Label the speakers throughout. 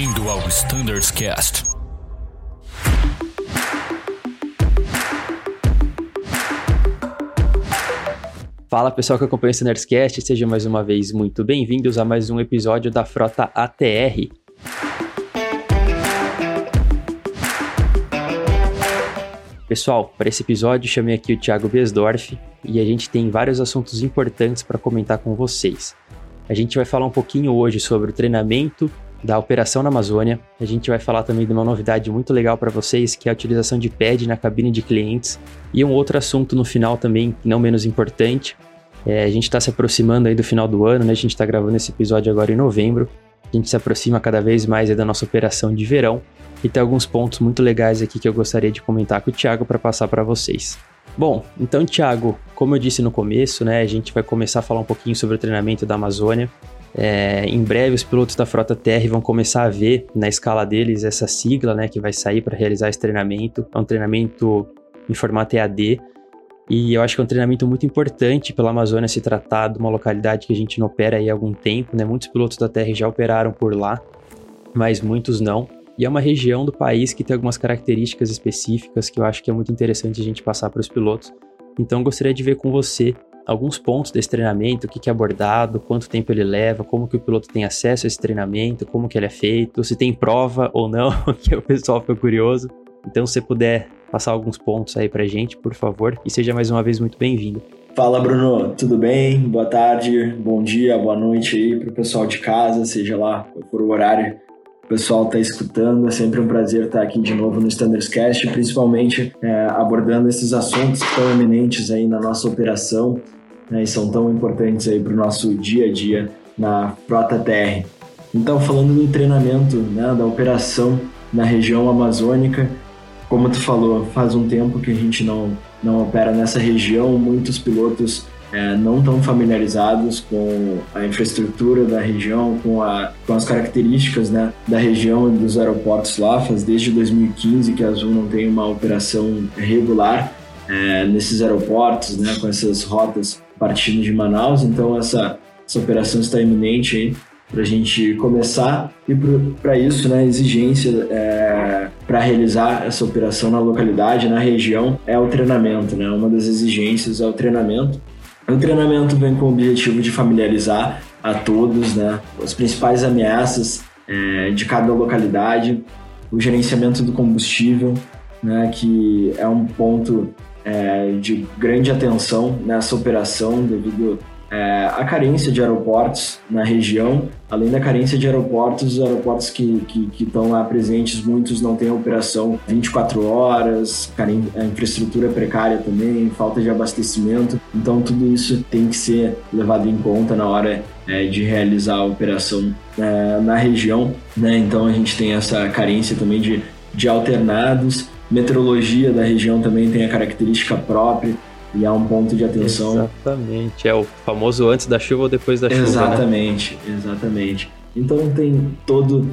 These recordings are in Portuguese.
Speaker 1: Bem-vindo ao Standards Cast.
Speaker 2: Fala pessoal que acompanha o Standards Cast, sejam mais uma vez muito bem-vindos a mais um episódio da Frota ATR. Pessoal, para esse episódio chamei aqui o Thiago Besdorf e a gente tem vários assuntos importantes para comentar com vocês. A gente vai falar um pouquinho hoje sobre o treinamento da operação na Amazônia. A gente vai falar também de uma novidade muito legal para vocês, que é a utilização de pad na cabine de clientes. E um outro assunto no final também, não menos importante. É, a gente está se aproximando aí do final do ano, né? A gente está gravando esse episódio agora em novembro. A gente se aproxima cada vez mais da nossa operação de verão. E tem alguns pontos muito legais aqui que eu gostaria de comentar com o Thiago para passar para vocês. Bom, então, Thiago, como eu disse no começo, né, a gente vai começar a falar um pouquinho sobre o treinamento da Amazônia. É, em breve, os pilotos da Frota TR vão começar a ver na escala deles essa sigla né, que vai sair para realizar esse treinamento. É um treinamento em formato EAD. E eu acho que é um treinamento muito importante pela Amazônia se tratar de uma localidade que a gente não opera há algum tempo. Né? Muitos pilotos da TR já operaram por lá, mas muitos não. E é uma região do país que tem algumas características específicas que eu acho que é muito interessante a gente passar para os pilotos. Então, gostaria de ver com você alguns pontos desse treinamento, o que é abordado, quanto tempo ele leva, como que o piloto tem acesso a esse treinamento, como que ele é feito, se tem prova ou não, que o pessoal fica curioso. Então, se você puder passar alguns pontos aí a gente, por favor, e seja mais uma vez muito bem-vindo.
Speaker 3: Fala Bruno, tudo bem? Boa tarde, bom dia, boa noite aí para o pessoal de casa, seja lá o horário pessoal está escutando. É sempre um prazer estar aqui de novo no Standards Cast, principalmente é, abordando esses assuntos estão eminentes aí na nossa operação né, e são tão importantes aí para o nosso dia a dia na Frota TR. Então, falando do treinamento, né, da operação na região amazônica, como tu falou, faz um tempo que a gente não, não opera nessa região, muitos pilotos é, não estão familiarizados com a infraestrutura da região, com, a, com as características né, da região e dos aeroportos lá. Faz desde 2015 que a Azul não tem uma operação regular é, nesses aeroportos, né, com essas rotas partindo de Manaus. Então, essa, essa operação está iminente para a gente começar e para isso, né, a exigência é, para realizar essa operação na localidade, na região, é o treinamento, né? Uma das exigências é o treinamento o treinamento vem com o objetivo de familiarizar a todos né, as principais ameaças é, de cada localidade, o gerenciamento do combustível, né, que é um ponto é, de grande atenção nessa operação devido é, a carência de aeroportos na região, além da carência de aeroportos, os aeroportos que, que, que estão lá presentes, muitos não têm operação 24 horas, a infraestrutura é precária também, falta de abastecimento, então tudo isso tem que ser levado em conta na hora é, de realizar a operação é, na região, né? então a gente tem essa carência também de, de alternados, meteorologia da região também tem a característica própria, e há um ponto de atenção.
Speaker 2: Exatamente, é o famoso antes da chuva ou depois da chuva.
Speaker 3: Né? Exatamente, né? exatamente. Então tem todo,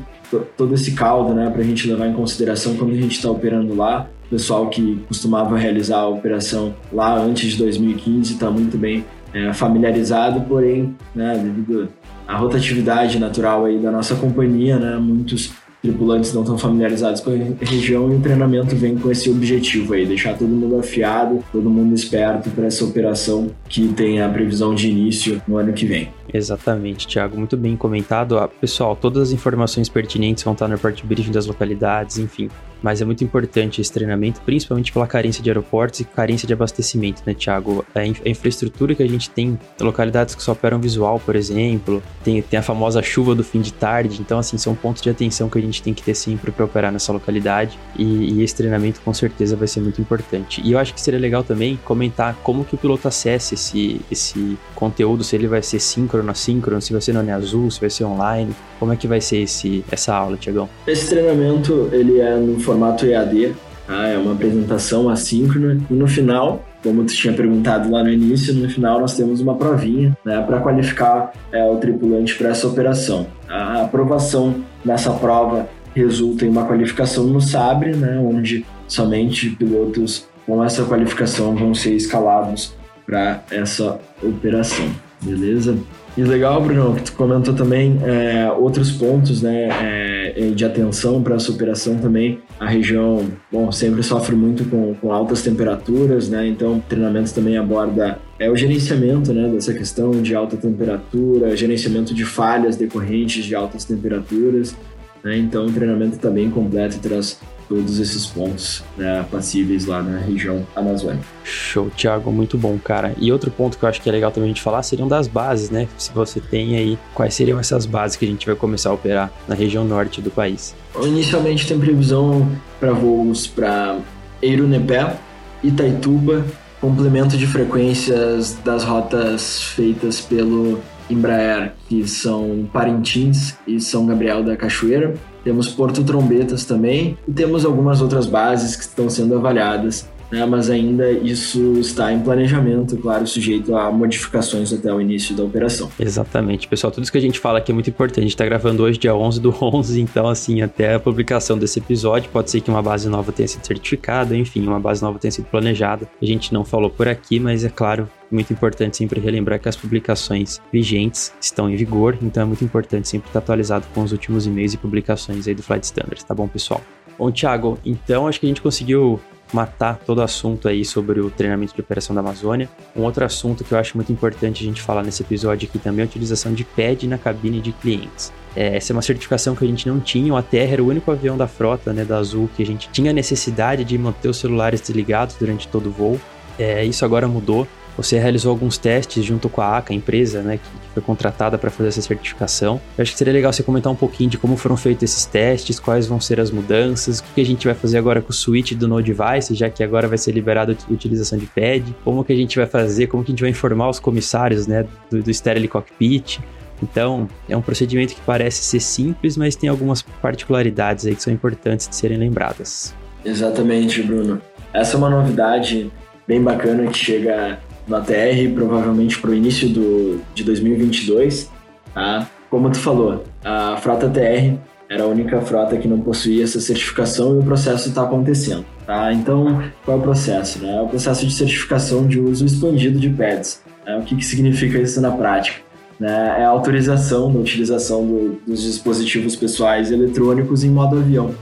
Speaker 3: todo esse caldo né, para a gente levar em consideração quando a gente está operando lá. O pessoal que costumava realizar a operação lá antes de 2015 está muito bem é, familiarizado, porém, né, devido à rotatividade natural aí da nossa companhia, né, muitos tripulantes não estão familiarizados com a região e o treinamento vem com esse objetivo aí, deixar todo mundo afiado, todo mundo esperto para essa operação que tem a previsão de início no ano que vem.
Speaker 2: Exatamente, Thiago, muito bem comentado. Ah, pessoal, todas as informações pertinentes vão estar no report briefing das localidades, enfim. Mas é muito importante esse treinamento, principalmente pela carência de aeroportos e carência de abastecimento, né, Thiago? A, in a infraestrutura que a gente tem, localidades que só operam visual, por exemplo, tem, tem a famosa chuva do fim de tarde, então, assim, são pontos de atenção que a gente tem que ter sempre para operar nessa localidade e, e, esse treinamento com certeza vai ser muito importante. E eu acho que seria legal também comentar como que o piloto acessa esse, esse conteúdo, se ele vai ser síncrono síncrono, assíncrono, se vai ser no azul, se vai ser online. Como é que vai ser esse, essa aula, Tiagão?
Speaker 3: Esse treinamento ele é no formato EAD, tá? é uma apresentação assíncrona e no final como tu tinha perguntado lá no início, no final nós temos uma provinha né, para qualificar é, o tripulante para essa operação. A aprovação nessa prova resulta em uma qualificação no SABRE, né, onde somente pilotos com essa qualificação vão ser escalados para essa operação, beleza? E legal, Bruno, que tu comentou também é, outros pontos, né? É, de atenção para essa operação também. A região, bom, sempre sofre muito com, com altas temperaturas, né? Então, o treinamento também aborda é o gerenciamento, né, dessa questão de alta temperatura, gerenciamento de falhas decorrentes de altas temperaturas. Né? Então, o treinamento está bem completo e traz todos esses pontos né, passíveis lá na região amazônica.
Speaker 2: Show, Thiago, muito bom, cara. E outro ponto que eu acho que é legal também a gente falar seriam das bases, né? Se você tem aí, quais seriam essas bases que a gente vai começar a operar na região norte do país?
Speaker 3: Inicialmente tem previsão para voos para Eirunepé, Itaituba, complemento de frequências das rotas feitas pelo Embraer, que são Parintins e São Gabriel da Cachoeira. Temos Porto Trombetas também e temos algumas outras bases que estão sendo avaliadas né, mas ainda isso está em planejamento, claro, sujeito a modificações até o início da operação.
Speaker 2: Exatamente, pessoal, tudo isso que a gente fala aqui é muito importante. A gente está gravando hoje, dia 11 do 11, então, assim, até a publicação desse episódio, pode ser que uma base nova tenha sido certificada, enfim, uma base nova tenha sido planejada. A gente não falou por aqui, mas é claro, muito importante sempre relembrar que as publicações vigentes estão em vigor, então é muito importante sempre estar atualizado com os últimos e-mails e publicações aí do Flight Standards, tá bom, pessoal? Bom, Thiago, então acho que a gente conseguiu matar todo o assunto aí sobre o treinamento de operação da Amazônia. Um outro assunto que eu acho muito importante a gente falar nesse episódio aqui também é a utilização de PAD na cabine de clientes. É, essa é uma certificação que a gente não tinha, o ATR era o único avião da frota, né, da Azul, que a gente tinha necessidade de manter os celulares desligados durante todo o voo. É, isso agora mudou. Você realizou alguns testes junto com a ACA, a empresa né, que foi contratada para fazer essa certificação. Eu acho que seria legal você comentar um pouquinho de como foram feitos esses testes, quais vão ser as mudanças, o que a gente vai fazer agora com o switch do Node Device, já que agora vai ser liberada a utilização de pad, como que a gente vai fazer, como que a gente vai informar os comissários né, do, do Stereo Cockpit. Então, é um procedimento que parece ser simples, mas tem algumas particularidades aí que são importantes de serem lembradas.
Speaker 3: Exatamente, Bruno. Essa é uma novidade bem bacana que chega no ATR, provavelmente para o início do, de 2022. Tá? Como tu falou, a frota TR era a única frota que não possuía essa certificação e o processo está acontecendo. Tá? Então, qual é o processo? Né? É o processo de certificação de uso expandido de pads. Né? O que, que significa isso na prática? Né? É a autorização da utilização do, dos dispositivos pessoais eletrônicos em modo avião.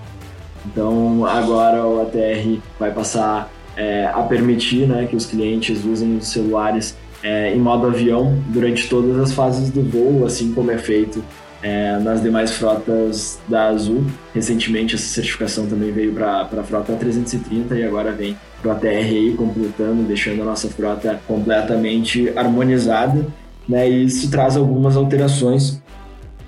Speaker 3: Então, agora o ATR vai passar é, a permitir né, que os clientes usem os celulares é, em modo avião durante todas as fases do voo, assim como é feito é, nas demais frotas da Azul. Recentemente essa certificação também veio para a frota 330 e agora vem para a TRI completando, deixando a nossa frota completamente harmonizada. Né, e isso traz algumas alterações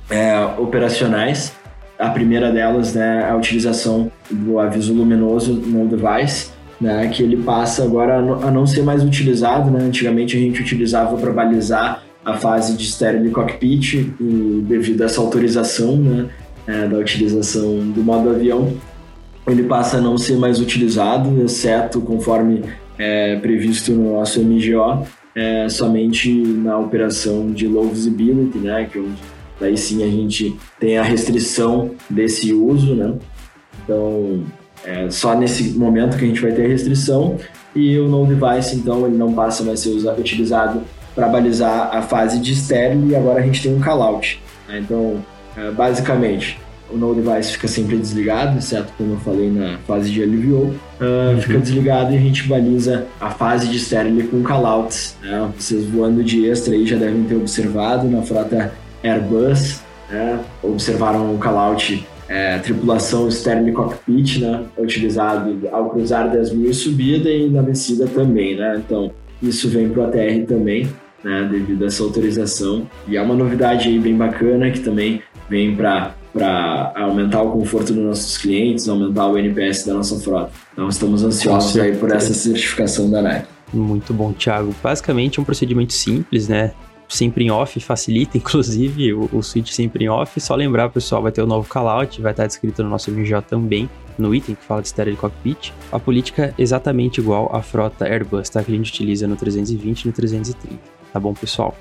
Speaker 3: é, operacionais. A primeira delas né, é a utilização do aviso luminoso no device, né, que ele passa agora a não ser mais utilizado. Né? Antigamente a gente utilizava para balizar a fase de estéreo cockpit e devido a essa autorização né, é, da utilização do modo avião, ele passa a não ser mais utilizado, exceto conforme é, previsto no nosso MGO, é, somente na operação de low visibility, né, que daí sim a gente tem a restrição desse uso, né? Então, é só nesse momento que a gente vai ter restrição e o no device, então, ele não passa mais a ser usado, utilizado para balizar a fase de estéreo e agora a gente tem um callout. Né? Então, é, basicamente, o no device fica sempre desligado, exceto como eu falei na fase de alivio, uh, uhum. fica desligado e a gente baliza a fase de estéreo com callouts. Né? Vocês voando de extra aí já devem ter observado na frota Airbus, né? observaram o callout é, tripulação externa cockpit, né, utilizado ao cruzar 10 mil subida e na descida também, né, então isso vem para o ATR também, né, devido a essa autorização e é uma novidade aí bem bacana que também vem para para aumentar o conforto dos nossos clientes, aumentar o NPS da nossa frota. Então estamos ansiosos aí por essa certificação da NAC.
Speaker 2: Muito bom, Thiago. Basicamente é um procedimento simples, né? Sempre em off, facilita inclusive o, o switch sempre em off. Só lembrar, pessoal, vai ter o novo callout, vai estar descrito no nosso MJ também, no item que fala de estéreo de cockpit. A política é exatamente igual à frota Airbus, tá? Que a gente utiliza no 320 e no 330, tá bom, pessoal?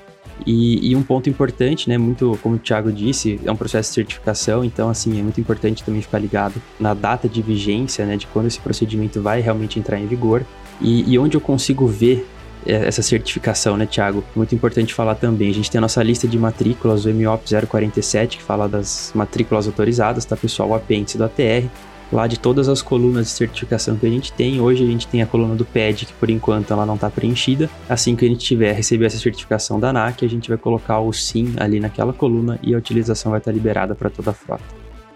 Speaker 2: E, e, um ponto importante, né, muito como o Thiago disse, é um processo de certificação, então assim, é muito importante também ficar ligado na data de vigência, né, de quando esse procedimento vai realmente entrar em vigor e, e onde eu consigo ver essa certificação, né, Thiago? Muito importante falar também. A gente tem a nossa lista de matrículas, o MOP 047, que fala das matrículas autorizadas, tá, pessoal? O apêndice do ATR lá de todas as colunas de certificação que a gente tem. Hoje a gente tem a coluna do PED, que por enquanto ela não está preenchida. Assim que a gente tiver receber essa certificação da ANAC, a gente vai colocar o SIM ali naquela coluna e a utilização vai estar liberada para toda a frota.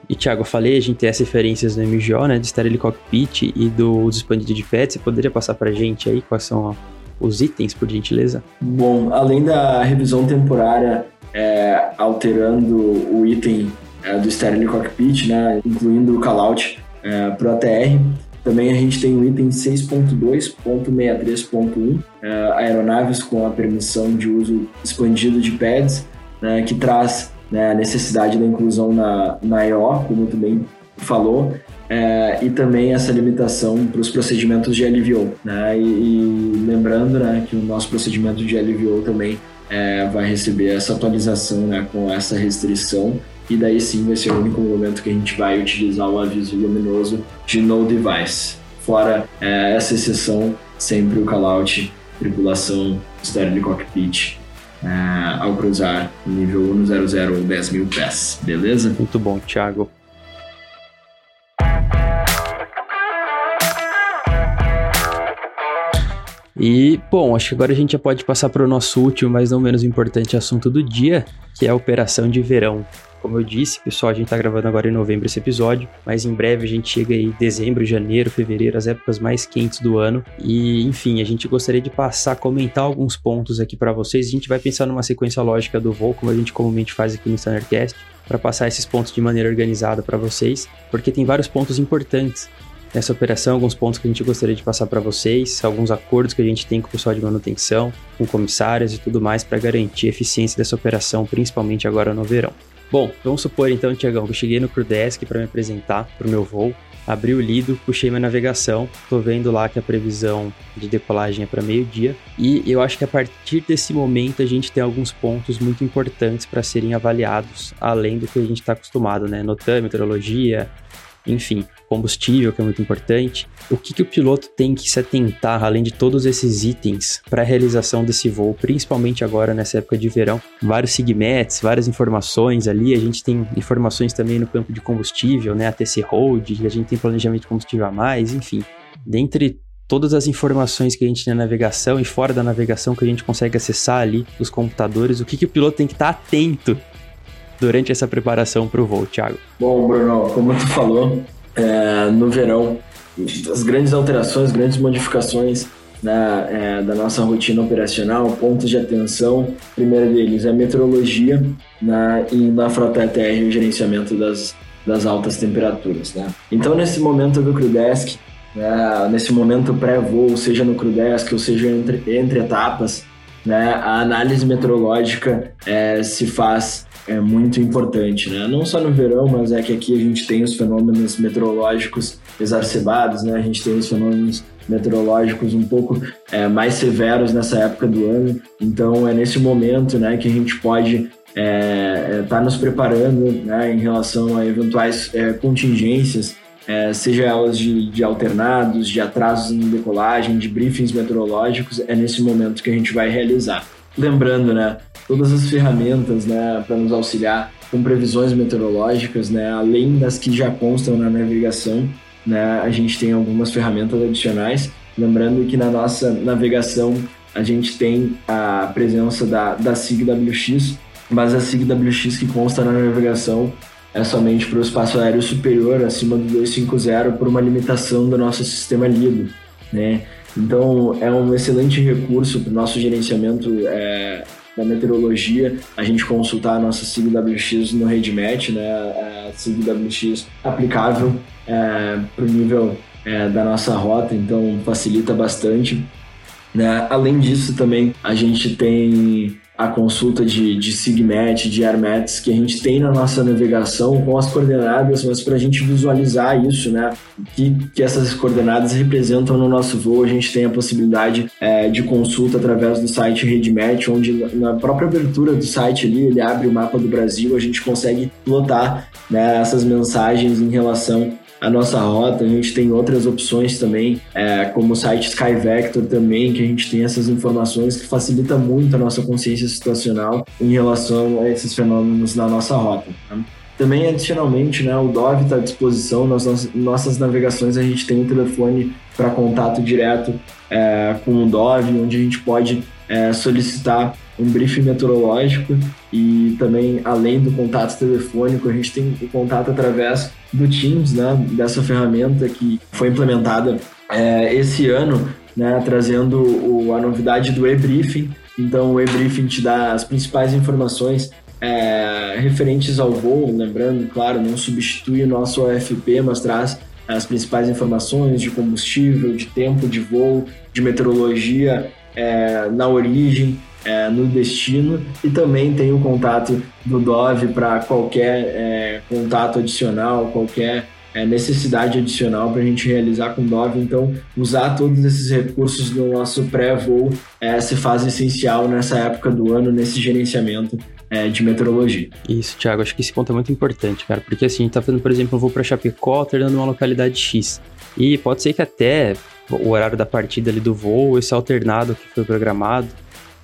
Speaker 2: E Thiago, eu falei, a gente tem as referências do MGO, né, do Stereo Cockpit e do expandido de PET. Você poderia passar para a gente aí quais são os itens, por gentileza?
Speaker 3: Bom, além da revisão temporária é, alterando o item é, do Stereo Cockpit, né, incluindo o callout é, para o ATR. Também a gente tem o item 6.2.63.1, é, aeronaves com a permissão de uso expandido de pads, né, que traz né, a necessidade da inclusão na, na EO, como também falou, é, e também essa limitação para os procedimentos de LVO. Né, e, e, lembrando né, que o nosso procedimento de LVO também é, vai receber essa atualização né, com essa restrição e daí sim vai ser o único momento que a gente vai utilizar o aviso luminoso de no device. Fora é, essa exceção, sempre o callout, tripulação, estéreo de cockpit, é, ao cruzar nível 100 ou 10 mil pés, beleza?
Speaker 2: Muito bom, Thiago. E, bom, acho que agora a gente já pode passar para o nosso último, mas não menos importante assunto do dia, que é a operação de verão. Como eu disse, pessoal, a gente está gravando agora em novembro esse episódio, mas em breve a gente chega aí dezembro, janeiro, fevereiro, as épocas mais quentes do ano. E, enfim, a gente gostaria de passar, comentar alguns pontos aqui para vocês. A gente vai pensar numa sequência lógica do voo, como a gente comumente faz aqui no Standardcast, para passar esses pontos de maneira organizada para vocês, porque tem vários pontos importantes nessa operação, alguns pontos que a gente gostaria de passar para vocês, alguns acordos que a gente tem com o pessoal de manutenção, com comissários e tudo mais para garantir a eficiência dessa operação, principalmente agora no verão. Bom, vamos supor então, Tiagão, que eu cheguei no Crewdesk para me apresentar para o meu voo, abri o lido, puxei minha navegação, tô vendo lá que a previsão de decolagem é para meio-dia, e eu acho que a partir desse momento a gente tem alguns pontos muito importantes para serem avaliados, além do que a gente está acostumado, né? Notam, meteorologia, enfim, combustível, que é muito importante. O que, que o piloto tem que se atentar, além de todos esses itens, para a realização desse voo, principalmente agora nessa época de verão? Vários segments, várias informações ali. A gente tem informações também no campo de combustível, né? A TC Hold, a gente tem planejamento de combustível a mais, enfim. Dentre todas as informações que a gente tem na navegação e fora da navegação que a gente consegue acessar ali dos computadores, o que, que o piloto tem que estar tá atento durante essa preparação para o voo, Thiago?
Speaker 3: Bom, Bruno, como tu falou, é, no verão, as grandes alterações, grandes modificações né, é, da nossa rotina operacional, pontos de atenção, primeiro deles é a meteorologia né, e na frota ETR o gerenciamento das, das altas temperaturas. Né? Então, nesse momento do CrewDesk, né, nesse momento pré-voo, seja no CrewDesk ou seja entre, entre etapas, né, a análise meteorológica é, se faz é muito importante, né? Não só no verão, mas é que aqui a gente tem os fenômenos meteorológicos exacerbados, né? A gente tem os fenômenos meteorológicos um pouco é, mais severos nessa época do ano. Então é nesse momento, né, que a gente pode estar é, é, tá nos preparando, né, em relação a eventuais é, contingências, é, seja elas de, de alternados, de atrasos em decolagem, de briefings meteorológicos. É nesse momento que a gente vai realizar. Lembrando, né, todas as ferramentas, né, para nos auxiliar com previsões meteorológicas, né, além das que já constam na navegação, né, a gente tem algumas ferramentas adicionais. Lembrando que na nossa navegação a gente tem a presença da, da SIG-WX, mas a SIG-WX que consta na navegação é somente para o espaço aéreo superior, acima do 250, por uma limitação do nosso sistema LIDO, né? Então, é um excelente recurso para o nosso gerenciamento é, da meteorologia, a gente consultar a nossa SIG-WX no RedMatch, né, a SIG-WX aplicável é, para o nível é, da nossa rota, então facilita bastante. Né? Além disso, também a gente tem a consulta de, de Sigmet, de Airmats que a gente tem na nossa navegação com as coordenadas, mas para a gente visualizar isso, né? Que, que essas coordenadas representam no nosso voo, a gente tem a possibilidade é, de consulta através do site RedMatch, onde na própria abertura do site ali, ele abre o mapa do Brasil, a gente consegue lotar né, essas mensagens em relação a nossa rota. A gente tem outras opções também, é, como o site SkyVector também, que a gente tem essas informações que facilita muito a nossa consciência situacional em relação a esses fenômenos na nossa rota. Né? Também, adicionalmente, né, o Dove está à disposição. Nas nossas navegações, a gente tem um telefone para contato direto é, com o Dove, onde a gente pode é, solicitar um briefing meteorológico e também, além do contato telefônico, a gente tem o contato através do Teams, né, dessa ferramenta que foi implementada é, esse ano, né, trazendo o, a novidade do e-briefing. Então, o e-briefing te dá as principais informações é, referentes ao voo, lembrando, claro, não substitui o nosso OFP, mas traz as principais informações de combustível, de tempo de voo, de meteorologia é, na origem, é, no destino e também tem o contato do Dove para qualquer é, contato adicional, qualquer é, necessidade adicional para a gente realizar com Dove. Então, usar todos esses recursos do nosso pré-voo é, se faz essencial nessa época do ano, nesse gerenciamento é, de meteorologia.
Speaker 2: Isso, Thiago, acho que esse ponto é muito importante, cara, porque assim, a gente tá fazendo, por exemplo, um voo para Chapecó alternando uma localidade X. E pode ser que até o horário da partida ali do voo, esse alternado que foi programado,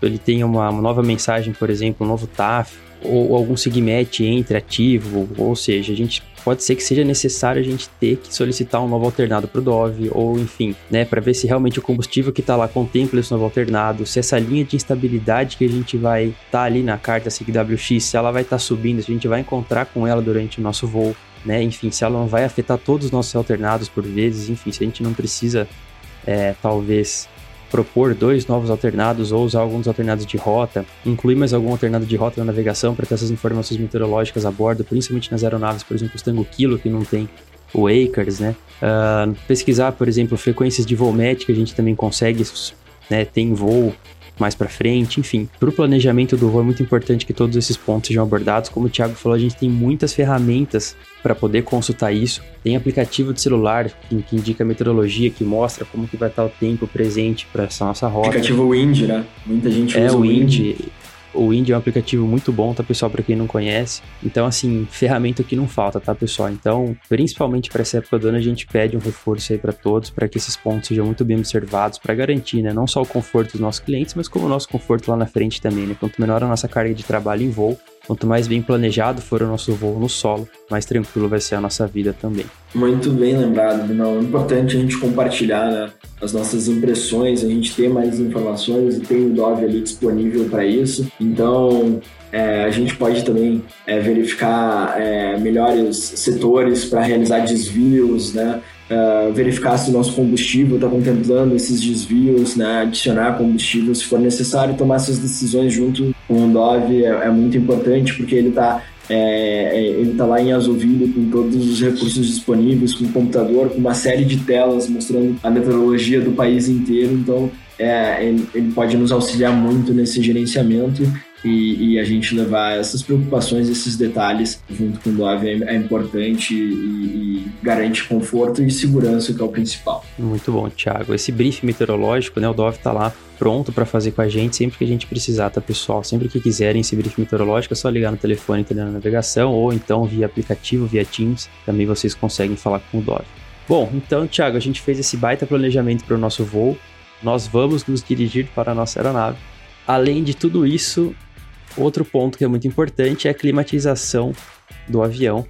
Speaker 2: ele tenha uma, uma nova mensagem, por exemplo, um novo TAF, ou, ou algum segmento entre ativo, ou seja, a gente pode ser que seja necessário a gente ter que solicitar um novo alternado para o Dove, ou enfim, né, para ver se realmente o combustível que está lá contempla esse novo alternado, se essa linha de instabilidade que a gente vai estar tá ali na carta SIGWX, se ela vai estar tá subindo, se a gente vai encontrar com ela durante o nosso voo, né, enfim, se ela não vai afetar todos os nossos alternados por vezes, enfim, se a gente não precisa, é, talvez, propor dois novos alternados ou usar alguns alternados de rota, incluir mais algum alternado de rota na navegação para ter essas informações meteorológicas a bordo, principalmente nas aeronaves, por exemplo, os Tango Kilo, que não tem o Acres, né? Uh, pesquisar, por exemplo, frequências de voo que a gente também consegue, né? Tem voo mais para frente, enfim. Para o planejamento do voo é muito importante que todos esses pontos sejam abordados. Como o Thiago falou, a gente tem muitas ferramentas para poder consultar isso. Tem aplicativo de celular que, que, indica a meteorologia, que mostra como que vai estar o tempo presente para essa nossa rota.
Speaker 3: Aplicativo Wind, né? Muita gente
Speaker 2: é,
Speaker 3: usa
Speaker 2: o Wind. Wind. O Wind é um aplicativo muito bom, tá, pessoal, para quem não conhece. Então, assim, ferramenta que não falta, tá, pessoal? Então, principalmente para essa época do ano, a gente pede um reforço aí para todos, para que esses pontos sejam muito bem observados, para garantir, né, não só o conforto dos nossos clientes, mas como o nosso conforto lá na frente também, né? Quanto menor a nossa carga de trabalho em voo, Quanto mais bem planejado for o nosso voo no solo, mais tranquilo vai ser a nossa vida também.
Speaker 3: Muito bem lembrado, Binão. É importante a gente compartilhar né, as nossas impressões, a gente ter mais informações e tem o Dove ali disponível para isso. Então, é, a gente pode também é, verificar é, melhores setores para realizar desvios, né? Uh, verificar se o nosso combustível está contemplando esses desvios, né, adicionar combustível se for necessário, tomar essas decisões junto com o Dove é, é muito importante porque ele está é, é, ele está lá em Azovilho com todos os recursos disponíveis, com computador, com uma série de telas mostrando a meteorologia do país inteiro, então é, ele, ele, pode nos auxiliar muito nesse gerenciamento e, e, a gente levar essas preocupações, esses detalhes junto com o Dove é, é importante e, e, garante conforto e segurança, que é o principal.
Speaker 2: Muito bom, Thiago. Esse briefing meteorológico, né, o Dove está lá pronto para fazer com a gente sempre que a gente precisar, tá, pessoal? Sempre que quiserem esse briefing meteorológico, é só ligar no telefone na navegação ou então via aplicativo, via Teams, também vocês conseguem falar com o Dove. Bom, então, Thiago, a gente fez esse baita planejamento para o nosso voo. Nós vamos nos dirigir para a nossa aeronave. Além de tudo isso, Outro ponto que é muito importante é a climatização do avião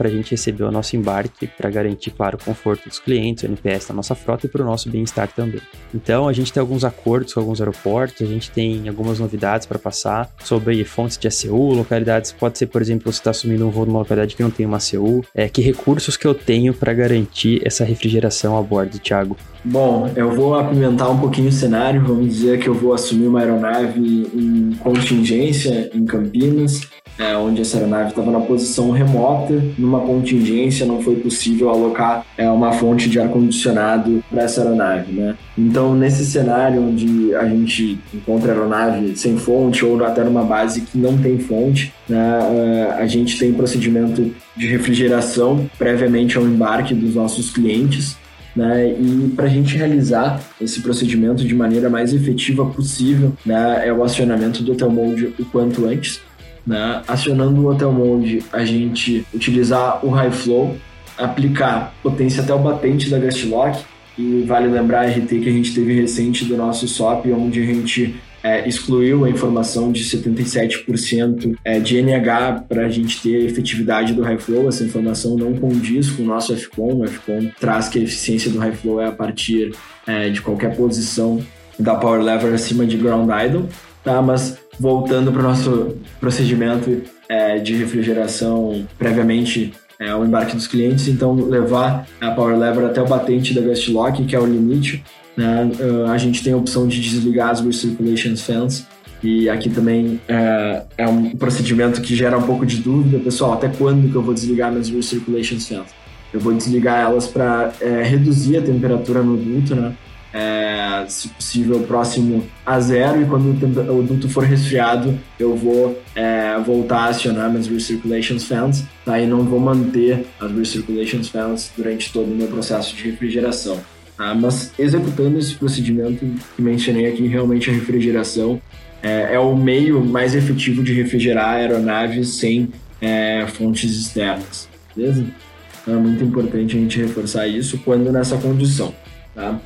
Speaker 2: para a gente receber o nosso embarque, para garantir, claro, o conforto dos clientes, o NPS da nossa frota e para o nosso bem-estar também. Então, a gente tem alguns acordos com alguns aeroportos, a gente tem algumas novidades para passar sobre fontes de ACU, localidades, pode ser, por exemplo, você está assumindo um voo numa localidade que não tem uma ACU, é, que recursos que eu tenho para garantir essa refrigeração a bordo, Thiago?
Speaker 3: Bom, eu vou apimentar um pouquinho o cenário, vamos dizer que eu vou assumir uma aeronave em contingência em Campinas, é, onde essa aeronave estava na posição remota, numa contingência não foi possível alocar é, uma fonte de ar-condicionado para essa aeronave. Né? Então, nesse cenário onde a gente encontra aeronave sem fonte ou até numa base que não tem fonte, né, é, a gente tem procedimento de refrigeração previamente ao embarque dos nossos clientes. Né? E para a gente realizar esse procedimento de maneira mais efetiva possível, né, é o acionamento do hotel mode o quanto antes. Né? Acionando o Hotel Mode, a gente utilizar o High Flow, aplicar potência até o batente da Gust Lock. E vale lembrar a RT que a gente teve recente do nosso SOP, onde a gente é, excluiu a informação de 77% é, de NH para a gente ter efetividade do high flow. Essa informação não condiz com o nosso FCOM. O FCOM traz que a eficiência do high flow é a partir é, de qualquer posição da power lever acima de ground idle. Tá? Mas voltando para o nosso procedimento é, de refrigeração previamente é, ao embarque dos clientes, então levar a power lever até o batente da gust lock, que é o limite. Né? Uh, a gente tem a opção de desligar as recirculation fans e aqui também é, é, um procedimento que gera um pouco de dúvida, pessoal, até quando que eu vou desligar minhas recirculation fans? Eu vou desligar elas para é, reduzir a temperatura no duto, né? É, se possível, próximo a zero, e quando o duto for resfriado, eu vou é, voltar a acionar minhas recirculation fans, tá? e não vou manter as recirculation fans durante todo o meu processo de refrigeração. Tá? Mas executando esse procedimento que mencionei aqui, realmente a refrigeração é, é o meio mais efetivo de refrigerar aeronaves sem é, fontes externas, beleza? Então é muito importante a gente reforçar isso quando nessa condição, tá?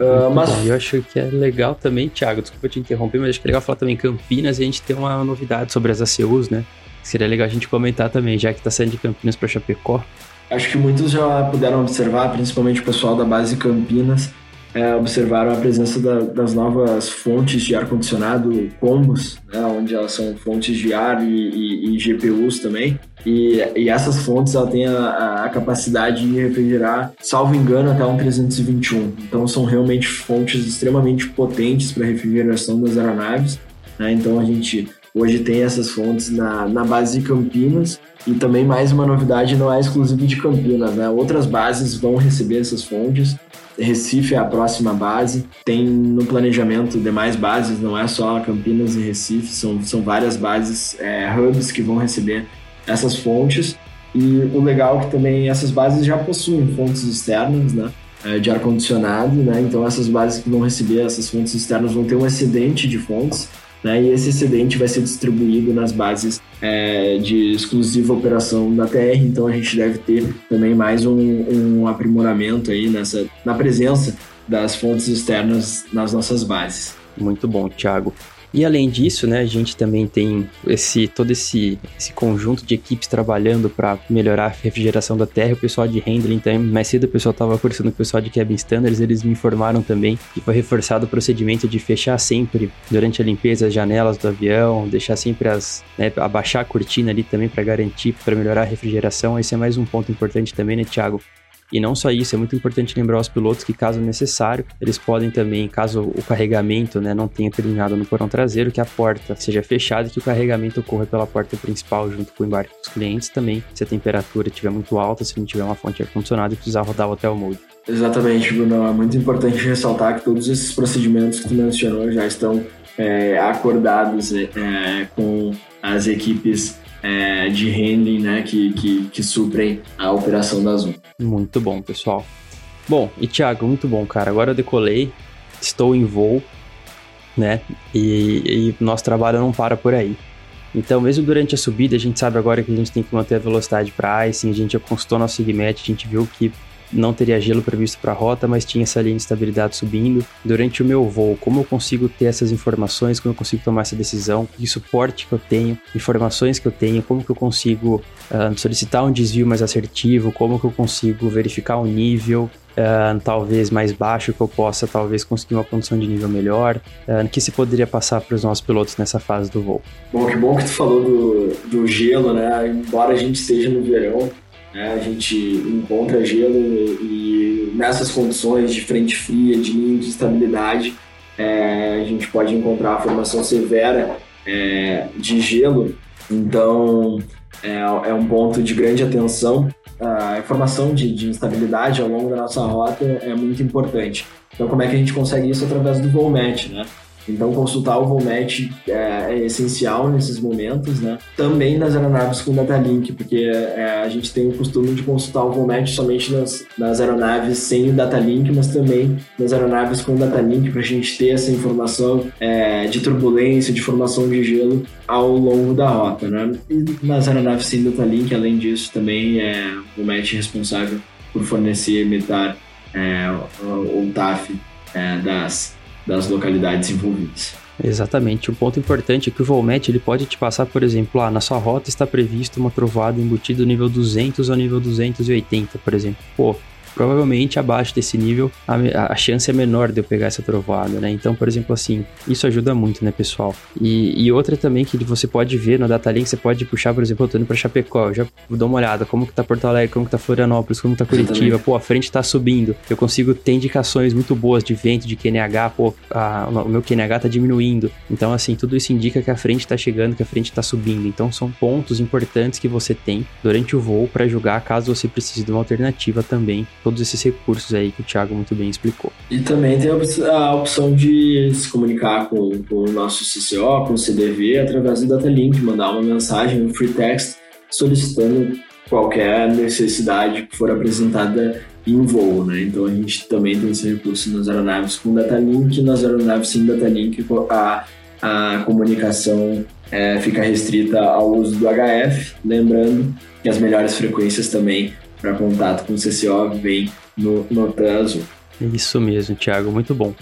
Speaker 2: Uh, mas... Bom, eu acho que é legal também, Thiago, desculpa te interromper, mas acho que é legal falar também Campinas e a gente tem uma novidade sobre as ACUs, né? Seria legal a gente comentar também, já que tá saindo de Campinas para Chapecó.
Speaker 3: Acho que muitos já puderam observar, principalmente o pessoal da base Campinas, é, observaram a presença da, das novas fontes de ar-condicionado combos, né, onde elas são fontes de ar e, e, e GPUs também. E, e, essas fontes ela têm a, a, capacidade de refrigerar, salvo engano, até um 321. Então são realmente fontes extremamente potentes para refrigeração das aeronaves. Né? Então a gente hoje tem essas fontes na, na base de Campinas. E também mais uma novidade, não é exclusivo de Campinas, né? Outras bases vão receber essas fontes Recife é a próxima base. Tem no planejamento demais bases, não é só Campinas e Recife, são, são várias bases, é, hubs que vão receber essas fontes. E o legal é que também essas bases já possuem fontes externas, né? É, de ar-condicionado, né? Então essas bases que vão receber essas fontes externas vão ter um excedente de fontes né? E esse excedente vai ser distribuído nas bases é, de exclusiva operação da TR, então a gente deve ter também mais um, um aprimoramento aí nessa, na presença das fontes externas nas nossas bases.
Speaker 2: Muito bom, Thiago. E além disso, né, a gente também tem esse todo esse, esse conjunto de equipes trabalhando para melhorar a refrigeração da terra. O pessoal de handling também, mais cedo o pessoal estava conversando com o pessoal de cabin standards, eles me informaram também que foi reforçado o procedimento de fechar sempre durante a limpeza as janelas do avião, deixar sempre as, né, abaixar a cortina ali também para garantir, para melhorar a refrigeração. Esse é mais um ponto importante também, né, Thiago? E não só isso, é muito importante lembrar aos pilotos que, caso necessário, eles podem também, caso o carregamento né, não tenha terminado no porão traseiro, que a porta seja fechada e que o carregamento ocorra pela porta principal junto com o embarque dos clientes também, se a temperatura estiver muito alta, se não tiver uma fonte ar-condicionado e precisar rodar o hotel mode.
Speaker 3: Exatamente, Bruno. É muito importante ressaltar que todos esses procedimentos que tu mencionou já estão é, acordados é, com as equipes é, de handling né, que, que, que suprem a operação da Zoom.
Speaker 2: Muito bom, pessoal. Bom, e Thiago, muito bom, cara. Agora eu decolei, estou em voo, né? E, e nosso trabalho não para por aí. Então, mesmo durante a subida, a gente sabe agora que a gente tem que manter a velocidade para icing, a gente já consultou nosso segmento, a gente viu que não teria gelo previsto para a rota, mas tinha essa linha de estabilidade subindo. Durante o meu voo, como eu consigo ter essas informações, como eu consigo tomar essa decisão, que suporte que eu tenho, informações que eu tenho, como que eu consigo uh, solicitar um desvio mais assertivo, como que eu consigo verificar o um nível, Uh, talvez mais baixo, que eu possa talvez conseguir uma condição de nível melhor, uh, que se poderia passar para os nossos pilotos nessa fase do voo.
Speaker 3: Bom, que bom que tu falou do, do gelo, né? Embora a gente esteja no verão, né? A gente encontra gelo e nessas condições de frente fria, de linha de estabilidade, é, a gente pode encontrar a formação severa é, de gelo. Então, é, é, um ponto de grande atenção. A informação de, de instabilidade ao longo da nossa rota é muito importante. Então, como é que a gente consegue isso através do VOLMAT, né? Então, consultar o Volmet é, é, essencial nesses momentos, né? Também nas aeronaves com datalink, porque é, a gente tem o costume de consultar o Volmet somente nas, nas aeronaves sem o datalink, mas também nas aeronaves com datalink, para a gente ter essa informação é, de turbulência, de formação de gelo ao longo da rota, né? E nas aeronaves sem datalink, além disso, também é o Volmet responsável por fornecer, emitar é, o TAF é, das das localidades envolvidas.
Speaker 2: Exatamente. Um ponto importante é que o Volmet ele pode te passar, por exemplo, ah, na sua rota está previsto uma trovada embutida nível 200 ao nível 280, por exemplo. Pô, provavelmente abaixo desse nível a, a, chance é menor de eu pegar essa trovoada, né? Então, por exemplo, assim, isso ajuda muito, né, pessoal? E, e outra também que você pode ver no Datalink, você pode puxar, por exemplo, eu tô indo pra Chapecó, eu já dou uma olhada, como que tá Porto Alegre, como que tá Florianópolis, como que tá Curitiba, pô, a frente tá subindo, eu consigo ter indicações muito boas de vento, de QNH, pô, a, o meu QNH tá diminuindo, então, assim, tudo isso indica que a frente tá chegando, que a frente tá subindo, então são pontos importantes que você tem durante o voo para julgar caso você precise de uma alternativa também todos esses recursos aí que o Thiago muito bem explicou.
Speaker 3: E também tem a opção de se comunicar com, com o nosso CCO, com o CDV, através do Datalink, mandar uma mensagem, um free text, solicitando qualquer necessidade que for apresentada em voo, né? Então a gente também tem esse recurso nas aeronaves com Datalink, nas aeronaves sem Datalink a, a comunicação é, fica restrita ao uso do HF, lembrando que as melhores frequências também para contato com o CCO vem no Azul.
Speaker 2: Isso mesmo, Thiago, muito bom.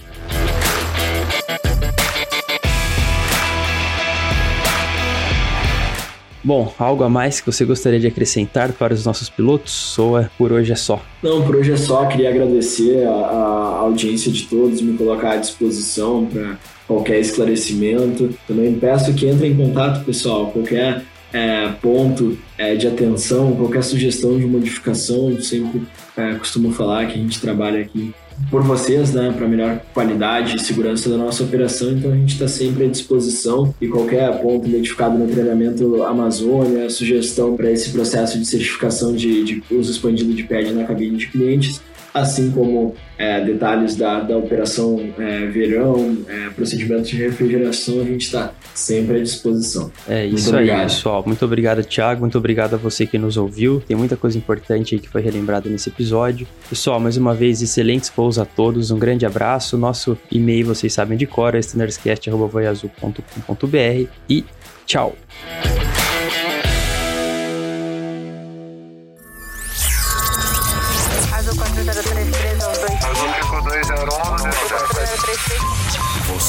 Speaker 2: Bom, algo a mais que você gostaria de acrescentar para os nossos pilotos ou é, por hoje é só?
Speaker 3: Não, por hoje é só. Queria agradecer a, a audiência de todos, me colocar à disposição para qualquer esclarecimento. Também peço que entrem em contato, pessoal. Qualquer é, ponto é, de atenção, qualquer sugestão de modificação, sempre é, costumo falar que a gente trabalha aqui por vocês, né, para melhor qualidade e segurança da nossa operação, então a gente está sempre à disposição e qualquer ponto identificado no treinamento Amazônia, sugestão para esse processo de certificação de, de uso expandido de PED na cabine de clientes, assim como é, detalhes da, da operação é, verão, é, procedimentos de refrigeração, a gente está sempre à disposição.
Speaker 2: É isso aí, pessoal. Muito obrigado, Thiago. Muito obrigado a você que nos ouviu. Tem muita coisa importante aí que foi relembrada nesse episódio. Pessoal, mais uma vez, excelentes voos a todos. Um grande abraço. Nosso e-mail, vocês sabem de cor, é standardscast.voiazul.com.br e tchau.